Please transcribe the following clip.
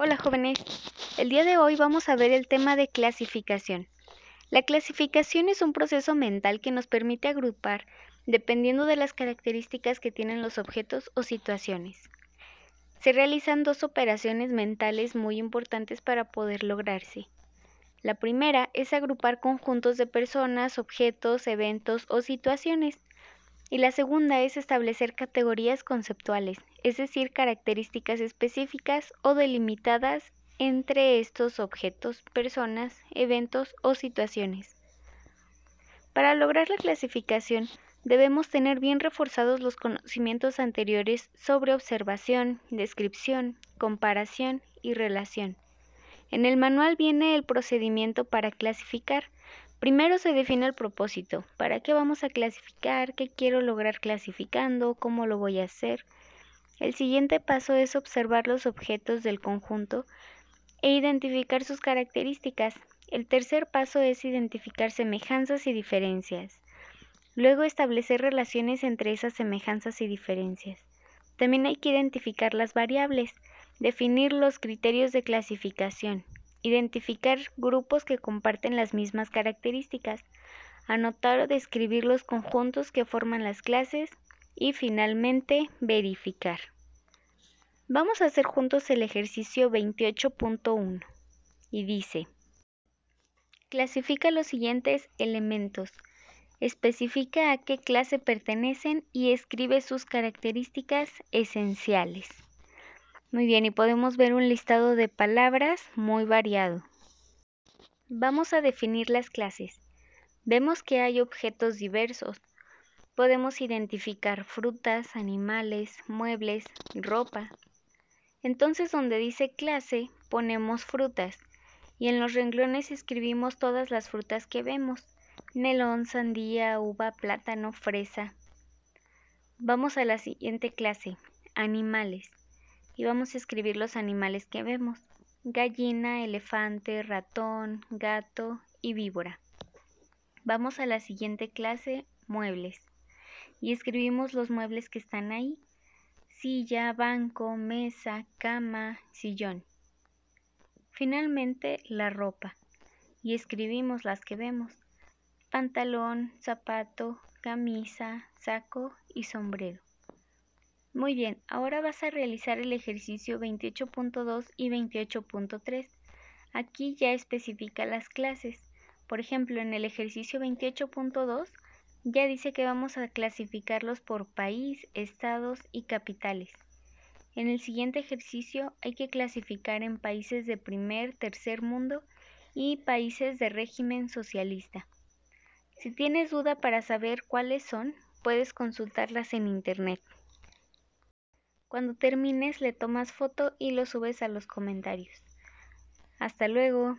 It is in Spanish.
Hola jóvenes, el día de hoy vamos a ver el tema de clasificación. La clasificación es un proceso mental que nos permite agrupar dependiendo de las características que tienen los objetos o situaciones. Se realizan dos operaciones mentales muy importantes para poder lograrse. La primera es agrupar conjuntos de personas, objetos, eventos o situaciones. Y la segunda es establecer categorías conceptuales, es decir, características específicas o delimitadas entre estos objetos, personas, eventos o situaciones. Para lograr la clasificación, debemos tener bien reforzados los conocimientos anteriores sobre observación, descripción, comparación y relación. En el manual viene el procedimiento para clasificar. Primero se define el propósito, para qué vamos a clasificar, qué quiero lograr clasificando, cómo lo voy a hacer. El siguiente paso es observar los objetos del conjunto e identificar sus características. El tercer paso es identificar semejanzas y diferencias. Luego establecer relaciones entre esas semejanzas y diferencias. También hay que identificar las variables, definir los criterios de clasificación, identificar grupos que comparten las mismas características, anotar o describir los conjuntos que forman las clases y finalmente verificar. Vamos a hacer juntos el ejercicio 28.1 y dice, clasifica los siguientes elementos, especifica a qué clase pertenecen y escribe sus características esenciales. Muy bien, y podemos ver un listado de palabras muy variado. Vamos a definir las clases. Vemos que hay objetos diversos. Podemos identificar frutas, animales, muebles, ropa. Entonces donde dice clase ponemos frutas y en los renglones escribimos todas las frutas que vemos. Melón, sandía, uva, plátano, fresa. Vamos a la siguiente clase, animales y vamos a escribir los animales que vemos. Gallina, elefante, ratón, gato y víbora. Vamos a la siguiente clase, muebles. Y escribimos los muebles que están ahí. Silla, banco, mesa, cama, sillón. Finalmente, la ropa. Y escribimos las que vemos. Pantalón, zapato, camisa, saco y sombrero. Muy bien, ahora vas a realizar el ejercicio 28.2 y 28.3. Aquí ya especifica las clases. Por ejemplo, en el ejercicio 28.2 ya dice que vamos a clasificarlos por país, estados y capitales. En el siguiente ejercicio hay que clasificar en países de primer, tercer mundo y países de régimen socialista. Si tienes duda para saber cuáles son, puedes consultarlas en internet. Cuando termines le tomas foto y lo subes a los comentarios. Hasta luego.